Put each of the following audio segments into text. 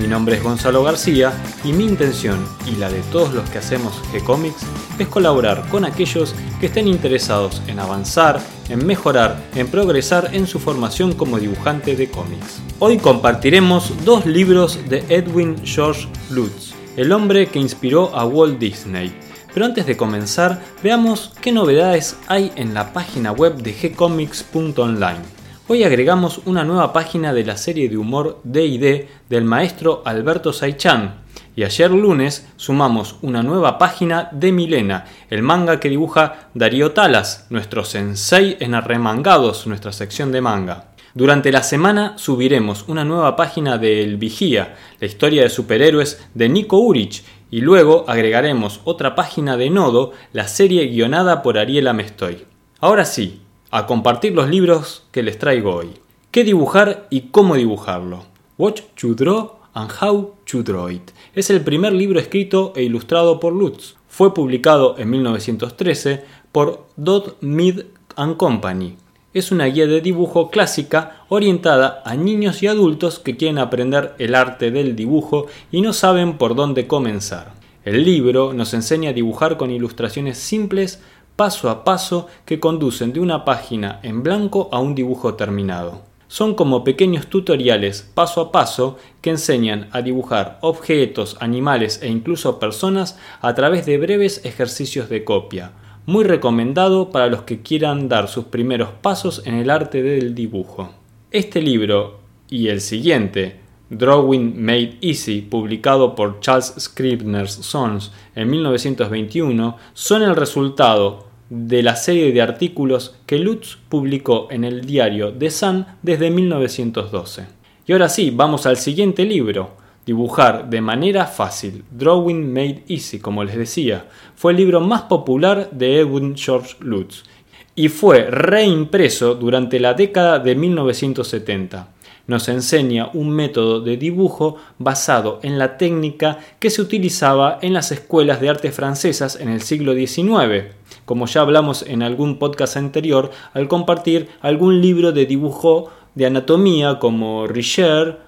mi nombre es Gonzalo García y mi intención y la de todos los que hacemos G-Comics es colaborar con aquellos que estén interesados en avanzar, en mejorar, en progresar en su formación como dibujante de cómics. Hoy compartiremos dos libros de Edwin George Lutz, el hombre que inspiró a Walt Disney. Pero antes de comenzar, veamos qué novedades hay en la página web de gcomics.online. Hoy agregamos una nueva página de la serie de humor D&D del maestro Alberto Saichan. Y ayer lunes sumamos una nueva página de Milena, el manga que dibuja Darío Talas, nuestro sensei en Arremangados, nuestra sección de manga. Durante la semana subiremos una nueva página de El Vigía, la historia de superhéroes de Nico Urich, y luego agregaremos otra página de Nodo, la serie guionada por Ariel Amestoy. Ahora sí, a compartir los libros que les traigo hoy. ¿Qué dibujar y cómo dibujarlo? Watch to Draw and How to Draw It. Es el primer libro escrito e ilustrado por Lutz. Fue publicado en 1913 por Dodd Mead Company. Es una guía de dibujo clásica orientada a niños y adultos que quieren aprender el arte del dibujo y no saben por dónde comenzar. El libro nos enseña a dibujar con ilustraciones simples paso a paso que conducen de una página en blanco a un dibujo terminado. Son como pequeños tutoriales paso a paso que enseñan a dibujar objetos, animales e incluso personas a través de breves ejercicios de copia. Muy recomendado para los que quieran dar sus primeros pasos en el arte del dibujo. Este libro y el siguiente, Drawing Made Easy, publicado por Charles Scribner's Sons en 1921, son el resultado de la serie de artículos que Lutz publicó en el diario The Sun desde 1912. Y ahora sí, vamos al siguiente libro, Dibujar de manera fácil, Drawing Made Easy, como les decía, fue el libro más popular de Edwin George Lutz y fue reimpreso durante la década de 1970 nos enseña un método de dibujo basado en la técnica que se utilizaba en las escuelas de arte francesas en el siglo XIX, como ya hablamos en algún podcast anterior al compartir algún libro de dibujo de anatomía como Richer.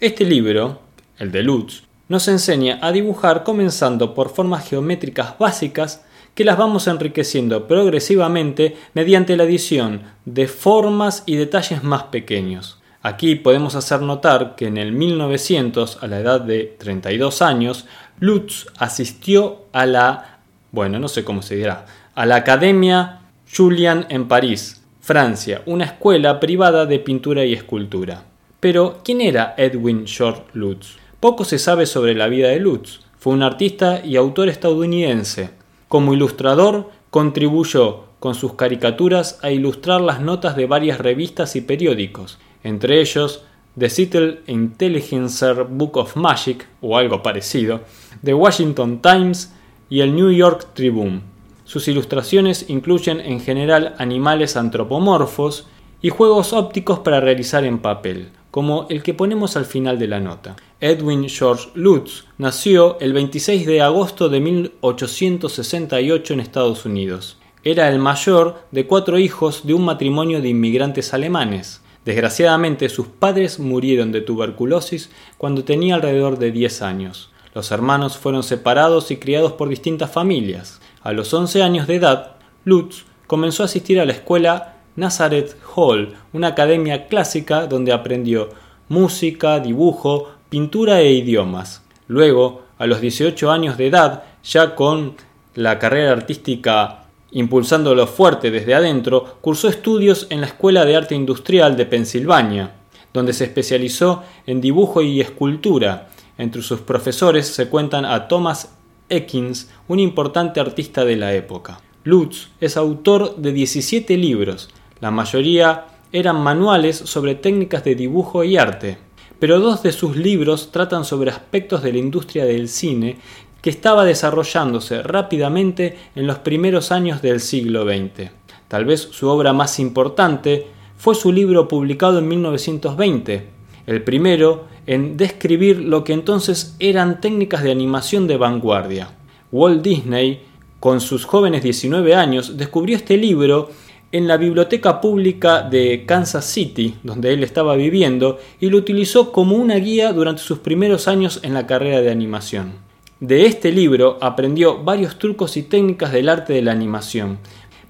Este libro, el de Lutz, nos enseña a dibujar comenzando por formas geométricas básicas que las vamos enriqueciendo progresivamente mediante la adición de formas y detalles más pequeños. Aquí podemos hacer notar que en el 1900, a la edad de 32 años, Lutz asistió a la, bueno, no sé cómo se dirá, a la Academia Julian en París, Francia, una escuela privada de pintura y escultura. Pero, ¿quién era Edwin Short Lutz? Poco se sabe sobre la vida de Lutz. Fue un artista y autor estadounidense. Como ilustrador, contribuyó con sus caricaturas a ilustrar las notas de varias revistas y periódicos, entre ellos The Seattle Intelligencer Book of Magic o algo parecido, The Washington Times y el New York Tribune. Sus ilustraciones incluyen en general animales antropomorfos y juegos ópticos para realizar en papel, como el que ponemos al final de la nota. Edwin George Lutz nació el 26 de agosto de 1868 en Estados Unidos. Era el mayor de cuatro hijos de un matrimonio de inmigrantes alemanes. Desgraciadamente sus padres murieron de tuberculosis cuando tenía alrededor de 10 años. Los hermanos fueron separados y criados por distintas familias. A los 11 años de edad, Lutz comenzó a asistir a la escuela Nazareth Hall, una academia clásica donde aprendió música, dibujo, pintura e idiomas. Luego, a los 18 años de edad, ya con la carrera artística impulsándolo fuerte desde adentro, cursó estudios en la Escuela de Arte Industrial de Pensilvania, donde se especializó en dibujo y escultura. Entre sus profesores se cuentan a Thomas Ekins, un importante artista de la época. Lutz es autor de 17 libros, la mayoría eran manuales sobre técnicas de dibujo y arte, pero dos de sus libros tratan sobre aspectos de la industria del cine que estaba desarrollándose rápidamente en los primeros años del siglo XX. Tal vez su obra más importante fue su libro publicado en 1920, el primero en describir lo que entonces eran técnicas de animación de vanguardia. Walt Disney, con sus jóvenes 19 años, descubrió este libro en la biblioteca pública de Kansas City, donde él estaba viviendo, y lo utilizó como una guía durante sus primeros años en la carrera de animación. De este libro aprendió varios trucos y técnicas del arte de la animación,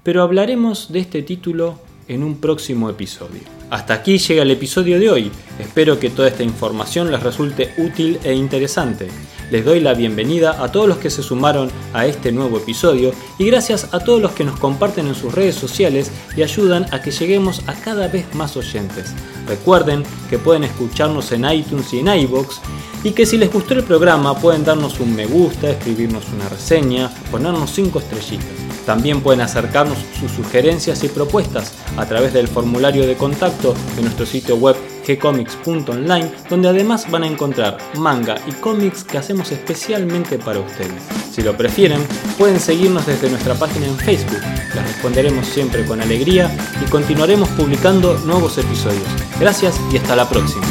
pero hablaremos de este título en un próximo episodio. Hasta aquí llega el episodio de hoy. Espero que toda esta información les resulte útil e interesante. Les doy la bienvenida a todos los que se sumaron a este nuevo episodio y gracias a todos los que nos comparten en sus redes sociales y ayudan a que lleguemos a cada vez más oyentes. Recuerden que pueden escucharnos en iTunes y en iBox y que si les gustó el programa pueden darnos un me gusta, escribirnos una reseña, ponernos 5 estrellitas. También pueden acercarnos sus sugerencias y propuestas a través del formulario de contacto de nuestro sitio web gcomics.online, donde además van a encontrar manga y cómics que hacemos especialmente para ustedes. Si lo prefieren, pueden seguirnos desde nuestra página en Facebook. Les responderemos siempre con alegría y continuaremos publicando nuevos episodios. Gracias y hasta la próxima.